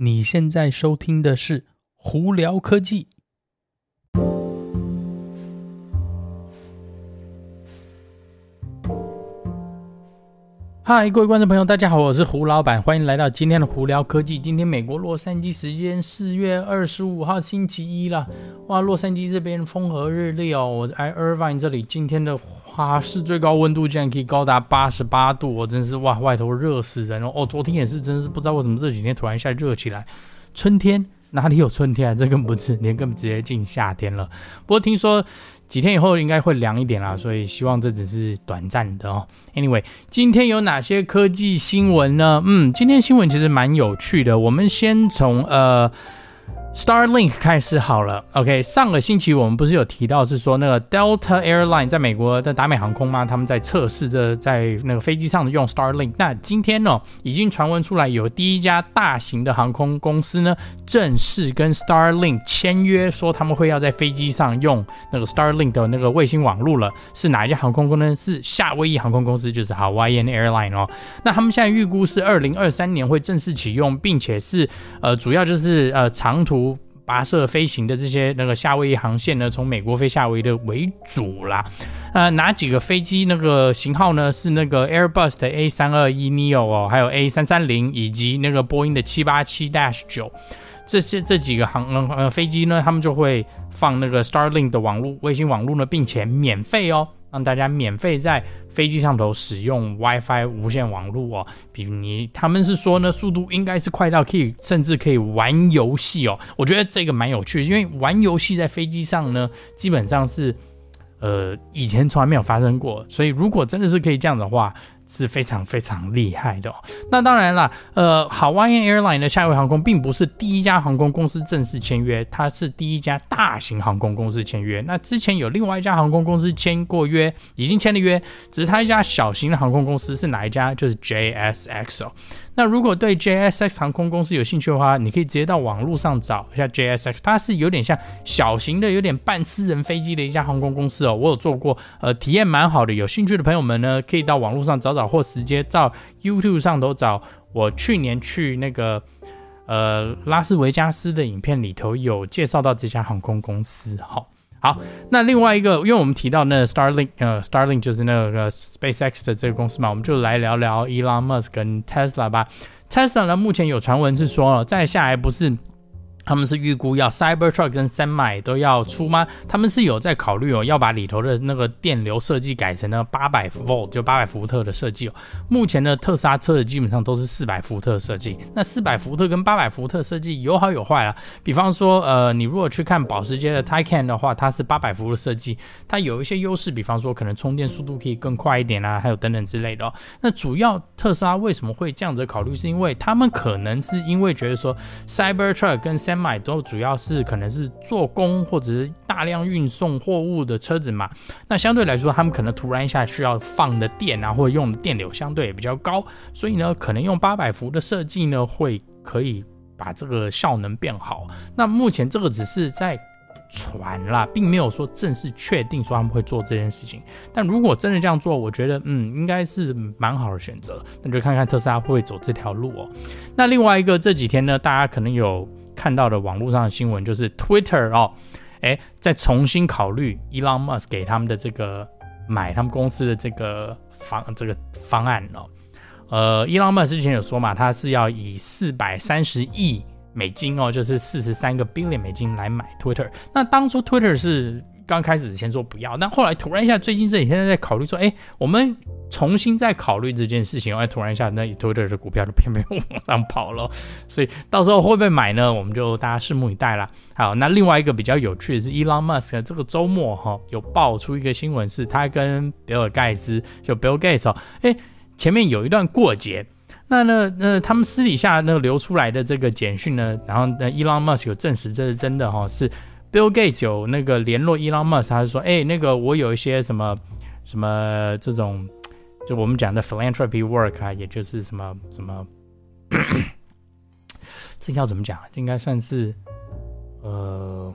你现在收听的是胡聊科技。嗨，各位观众朋友，大家好，我是胡老板，欢迎来到今天的胡聊科技。今天美国洛杉矶时间四月二十五号星期一了，哇，洛杉矶这边风和日丽哦。我在 Irvine 这里，今天的华氏最高温度竟然可以高达八十八度，我真是哇，外头热死人哦。哦，昨天也是，真是不知道为什么这几天突然一下热起来。春天哪里有春天啊？这根本不是，连根本直接进夏天了。不过听说几天以后应该会凉一点啦，所以希望这只是短暂的哦。Anyway，今天有哪些科技新闻呢？嗯，今天新闻其实蛮有趣的。我们先从呃。Starlink 开始好了，OK。上个星期我们不是有提到是说那个 Delta Airline 在美国的达美航空吗？他们在测试着在那个飞机上用 Starlink。那今天呢，已经传闻出来有第一家大型的航空公司呢，正式跟 Starlink 签约，说他们会要在飞机上用那个 Starlink 的那个卫星网络了。是哪一家航空公司呢？是夏威夷航空公司，就是 Hawaiian Airline 哦。那他们现在预估是二零二三年会正式启用，并且是呃主要就是呃长途。跋涉飞行的这些那个夏威夷航线呢，从美国飞夏威夷的为主啦。呃，哪几个飞机那个型号呢？是那个 Airbus 的 A 三二一 neo 哦，还有 A 三三零，以及那个波音的七八七 dash 九。这些这几个航呃飞机呢，他们就会放那个 Starlink 的网络卫星网络呢，并且免费哦。让大家免费在飞机上头使用 WiFi 无线网络哦，比如你他们是说呢，速度应该是快到可以甚至可以玩游戏哦。我觉得这个蛮有趣，因为玩游戏在飞机上呢，基本上是呃以前从来没有发生过，所以如果真的是可以这样的话。是非常非常厉害的哦。那当然了，呃，Hawaiian Airline 的夏威夷航空并不是第一家航空公司正式签约，它是第一家大型航空公司签约。那之前有另外一家航空公司签过约，已经签了约，只是它一家小型的航空公司是哪一家？就是 JSX 哦。那如果对 JSX 航空公司有兴趣的话，你可以直接到网络上找一下 JSX，它是有点像小型的、有点半私人飞机的一家航空公司哦。我有做过，呃，体验蛮好的。有兴趣的朋友们呢，可以到网络上找找，找或直接到 YouTube 上头找。我去年去那个呃拉斯维加斯的影片里头有介绍到这家航空公司，哈。好，那另外一个，因为我们提到那 Starlink，呃，Starlink 就是那个 SpaceX 的这个公司嘛，我们就来聊聊 Elon Musk 跟 Tesla 吧。Tesla 呢，目前有传闻是说，再下来不是。他们是预估要 Cybertruck 跟 Semi 都要出吗？他们是有在考虑哦，要把里头的那个电流设计改成那八百 volt 就八百伏特的设计哦。目前的特斯拉车的基本上都是四百伏特设计。那四百伏特跟八百伏特设计有好有坏啦。比方说，呃，你如果去看保时捷的 Taycan 的话，它是八百伏的设计，它有一些优势，比方说可能充电速度可以更快一点啊，还有等等之类的哦。那主要特斯拉为什么会这样子考虑？是因为他们可能是因为觉得说 Cybertruck 跟 Semi 买都主要是可能是做工或者是大量运送货物的车子嘛，那相对来说，他们可能突然一下需要放的电啊，或者用的电流相对也比较高，所以呢，可能用八百伏的设计呢，会可以把这个效能变好。那目前这个只是在传啦，并没有说正式确定说他们会做这件事情。但如果真的这样做，我觉得嗯，应该是蛮好的选择。那就看看特斯拉会不会走这条路哦。那另外一个这几天呢，大家可能有。看到的网络上的新闻就是 Twitter 哦，哎，再重新考虑 Elon mus 给他们的这个买他们公司的这个方这个方案哦。呃，Elon mus 之前有说嘛，他是要以四百三十亿美金哦，就是四十三个 billion 美金来买 Twitter。那当初 Twitter 是。刚开始先说不要，但后来突然一下，最近这几天在考虑说，哎，我们重新再考虑这件事情。哎，突然一下，那 Twitter 的股票就偏偏往上跑了，所以到时候会不会买呢？我们就大家拭目以待啦。好，那另外一个比较有趣的是，Elon Musk 这个周末哈、有爆出一个新闻，是他跟比尔盖茨就 Bill Gates 哦，哎，前面有一段过节，那呢，那他们私底下那个流出来的这个简讯呢，然后那，Elon Musk 有证实这是真的哈、是。Bill Gates 有那个联络 Elon Musk，他就说：“哎、那个我有一些什么什么这种，就我们讲的 philanthropy work 啊，也就是什么什么，这要怎么讲？应该算是呃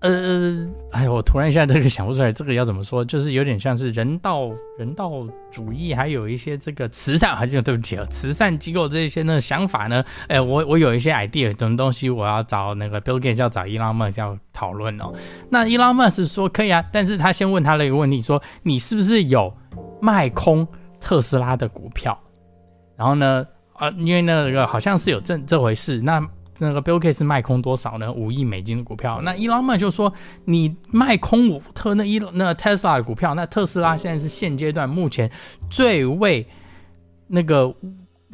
呃，哎，我突然一下这个想不出来，这个要怎么说？就是有点像是人道人道主义，还有一些这个慈善，还是对不起啊，慈善机构这些呢想法呢？哎，我我有一些 idea，什么东西我要找那个 Bill Gates 要找 Elon Musk 要讨论哦。那伊拉曼是说可以啊，但是他先问他了一个问题，说你是不是有卖空特斯拉的股票？然后呢，呃，因为那个好像是有这这回事，那。那个 Bill Gates 卖空多少呢？五亿美金的股票。那 Elon Musk 就说你卖空我特那一那 Tesla 的股票，那特斯拉现在是现阶段目前最为那个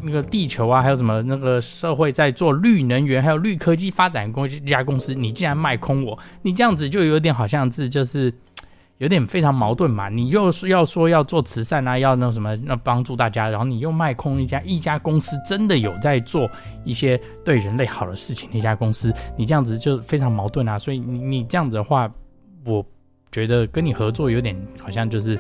那个地球啊，还有什么那个社会在做绿能源还有绿科技发展公一家公司，你竟然卖空我，你这样子就有点好像是就是。有点非常矛盾嘛，你又是要说要做慈善啊，要那什么那帮助大家，然后你又卖空一家一家公司真的有在做一些对人类好的事情那家公司，你这样子就非常矛盾啊。所以你你这样子的话，我觉得跟你合作有点好像就是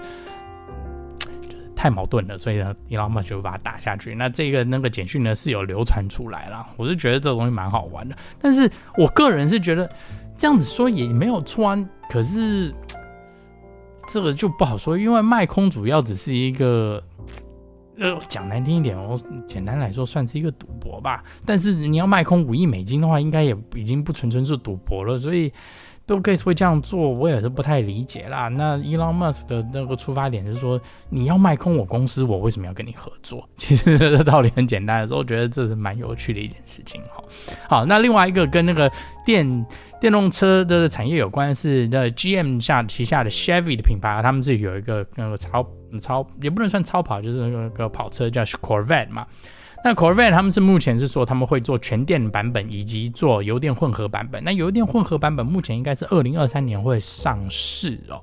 太矛盾了。所以呢，Elon Musk 就把它打下去。那这个那个简讯呢是有流传出来了，我是觉得这个东西蛮好玩的。但是我个人是觉得这样子说也没有错，可是。这个就不好说，因为卖空主要只是一个，呃，讲难听一点哦，简单来说算是一个赌博吧。但是你要卖空五亿美金的话，应该也已经不纯粹是赌博了，所以。Bill Gates 会这样做，我也是不太理解啦。那 Elon Musk 的那个出发点是说，你要卖空我公司，我为什么要跟你合作？其实这道理很简单的时候，我觉得这是蛮有趣的一件事情。好，好，那另外一个跟那个电电动车的产业有关是，那 GM 下旗下的 Chevy 的品牌，他们自己有一个那个超超也不能算超跑，就是那个跑车叫 Corvette 嘛。那 Corvette 他们是目前是说他们会做全电版本以及做油电混合版本。那油电混合版本目前应该是二零二三年会上市哦。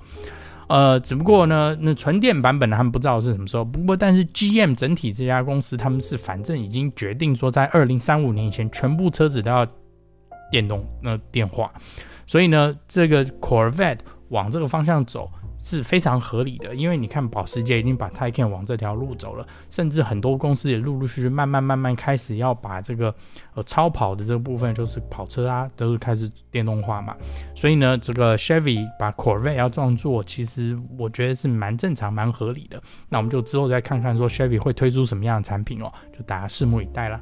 呃，只不过呢，那纯电版本呢，他们不知道是什么时候。不过，但是 GM 整体这家公司他们是反正已经决定说，在二零三五年以前，全部车子都要电动那电化。所以呢，这个 Corvette 往这个方向走。是非常合理的，因为你看，保时捷已经把 Taycan 往这条路走了，甚至很多公司也陆陆续续慢慢慢慢开始要把这个呃超跑的这个部分，就是跑车啊，都是开始电动化嘛。所以呢，这个 Chevy 把 Corvette 要这样做，其实我觉得是蛮正常、蛮合理的。那我们就之后再看看说 Chevy 会推出什么样的产品哦，就大家拭目以待了。